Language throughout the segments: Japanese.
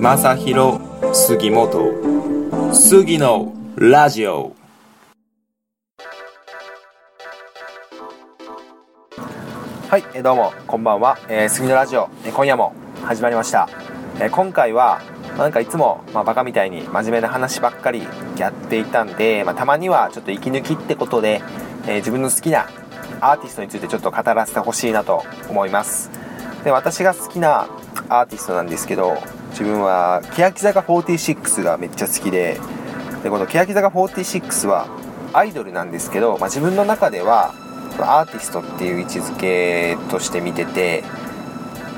正弘杉本。杉のラジオ。はい、どうもこんばんは、えー、杉のラジオ、今夜も始まりました、えー今回はなんかいつも、まあ、バカみたいに真面目な話ばっかりやっていたんで、まあ、たまにはちょっと息抜きってことで、えー自分の好きなアーティストについてちょっと語らせてほしいなと思います。で私が好きなアーティストなんですけど自分は欅坂46がめっちゃ好きででこの欅坂46はアイドルなんですけど、まあ、自分の中ではアーティストっていう位置づけとして見てて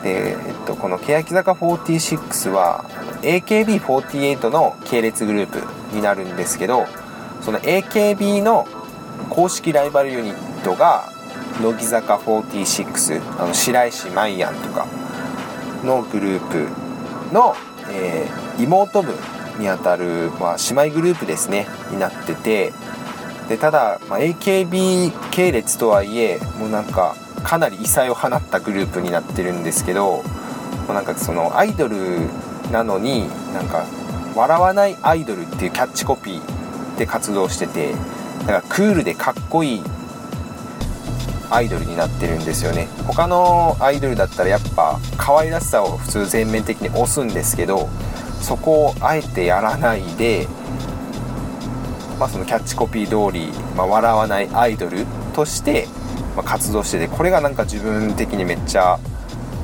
で、えっと、この欅坂46は AKB48 の系列グループになるんですけどその AKB の公式ライバルユニットが乃木坂46あの白石麻衣やんとかのグループの、えー妹分にあたる、まあ、姉妹グループですねになっててでただ、まあ、AKB 系列とはいえもうなんかかなり異彩を放ったグループになってるんですけどもうなんかそのアイドルなのになんか「笑わないアイドル」っていうキャッチコピーで活動しててだからクールでかっこいいアイドルになってるんですよね。他のアイドルだったらやっぱ可愛らしさを普通全面的に押すんですけどそこをあえてやらないで、まあ、そのキャッチコピー通り、まあ、笑わないアイドルとして、活動しててこれがなんか自分的にめっちゃ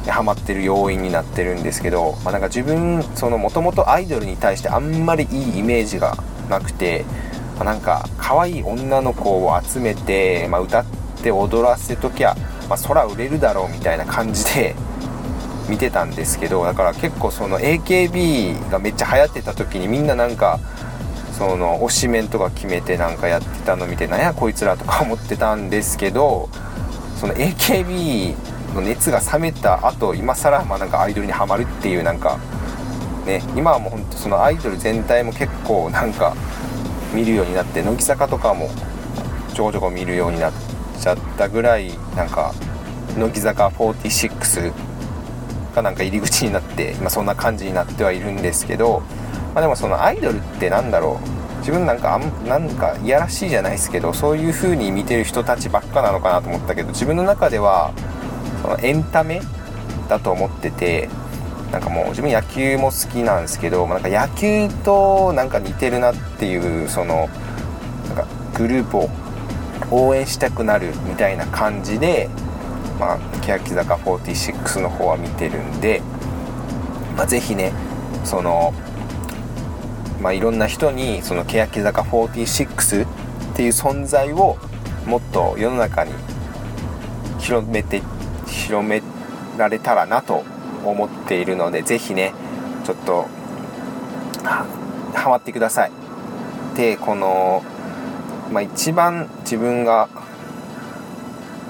ハマってる要因になってるんですけど、まあ、なんか自分そのもともとアイドルに対してあんまりいいイメージがなくて、まあ、なんか可愛い女の子を集めて、まあ、歌って踊らせときゃ、まあ、空売れるだろうみたいな感じで 見てたんですけどだから結構その AKB がめっちゃ流行ってた時にみんななんかその推しメンとか決めてなんかやってたの見てなんやこいつらとか思ってたんですけどその AKB の熱が冷めた後今更まあなんかアイドルにはまるっていうなんかね今はもうほんとそのアイドル全体も結構なんか見るようになって乃木坂とかもちょこちょこ見るようになってちゃったぐらいなんか乃木坂46がなんか入り口になって今そんな感じになってはいるんですけど、まあ、でもそのアイドルってなんだろう。自分なんかあんなんかいやらしいじゃないですけどそういう風に見てる人たちばっかなのかなと思ったけど自分の中ではそのエンタメだと思っててなんかもう自分野球も好きなんですけどなんか野球となんか似てるなっていうそのなんかグループを応援したくなるみたいな感じでまあ、欅坂46の方は見てるんで、まあ、ぜひねその、まあ、いろんな人にその欅坂46っていう存在をもっと世の中に広めて広められたらなと思っているのでぜひねちょっとハマってください。でこの、まあ、一番自分が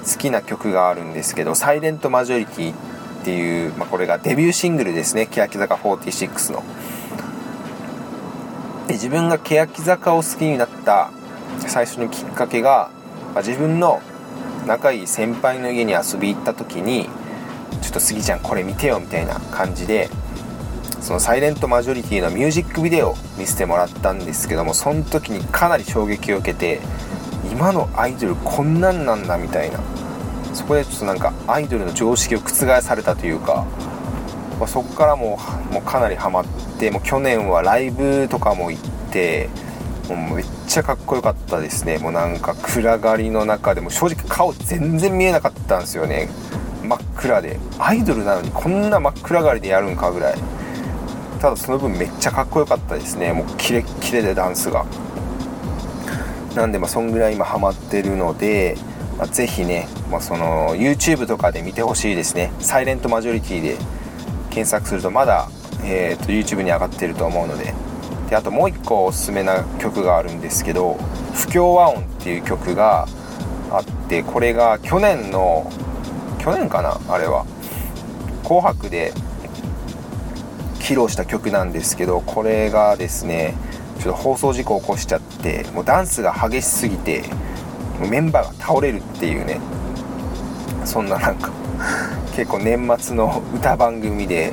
好きな曲があるんですけど「サイレントマジョリティっていう、まあ、これがデビューシングルですね。欅坂46の。で自分が欅坂を好きになった最初のきっかけが、まあ自分の仲いい先輩の家に遊び行った時に「ちょっとスギちゃんこれ見てよ」みたいな感じでその「サイレントマジョリティのミュージックビデオを見せてもらったんですけどもその時にかなり衝撃を受けて今のアイドルこんなんなんだみたいな。そこでちょっとなんかアイドルの常識を覆されたというか、まあ、そこからもうもうかなりハマってもう去年はライブとかも行ってもうめっちゃかっこよかったですね。もうなんか暗がりの中でも正直顔全然見えなかったんですよね。真っ暗で。アイドルなのにこんな真っ暗がりでやるんかぐらい。ただその分めっちゃかっこよかったですね。もうキレッキレでダンスが。なんでまあそんぐらい今ハマってるので、まあ、ぜひね、まあ、その YouTube とかで見てほしいですね。サイレントマジョリティで検索するとまだ、えー、と YouTube に上がってると思うので。であともう一個おすすめな曲があるんですけど「不協和音」っていう曲があってこれが去年の去年かなあれは「紅白」で披露した曲なんですけどこれがですねちょっと放送事故を起こしちゃってもうダンスが激しすぎてメンバーが倒れるっていうねそんななんか結構年末の歌番組で、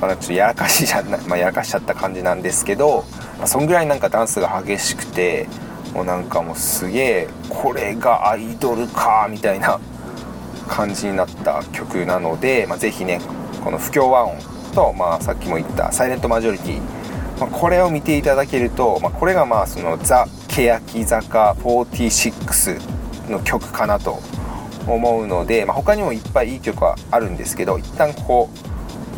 ままあ、ちょっとやらかしじゃな、まあ、やらかしちゃった感じなんですけど、まあ、そんぐらいなんかダンスが激しくてもうなんかもうすげえこれがアイドルかみたいな感じになった曲なので、まあ、ぜひねこの不協和音と、まあ、さっきも言った「サイレントマジョリティ」まあ、これを見ていただけると、まあ、これがまあそのザ・欅坂46の曲かなと思うので、まあ、他にもいっぱいいい曲はあるんですけど一旦こ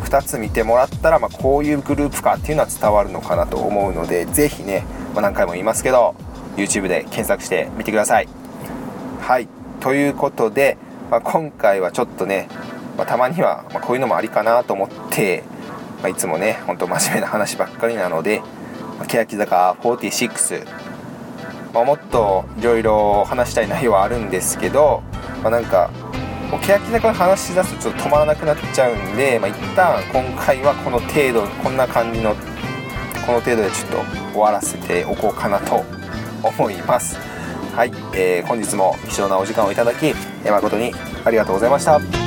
う2つ見てもらったら、ま、こういうグループかっていうのは伝わるのかなと思うので是非ね、ま、何回も言いますけど YouTube で検索してみてください。はいということで、まあ、今回はちょっとね、まあ、たまには、まこういうのもありかなと思って、まあ、いつもねほんと真面目な話ばっかりなので、まあ、欅坂46、まあ、もっといろいろ話したい内容はあるんですけど、まあ、なんかもう欅坂の話し出すとちょっと止まらなくなっちゃうんで、まあ、一旦今回はこの程度こんな感じのこの程度でちょっと終わらせておこうかなと思います。はい、えー、本日も貴重なお時間をいただき、誠にありがとうございました。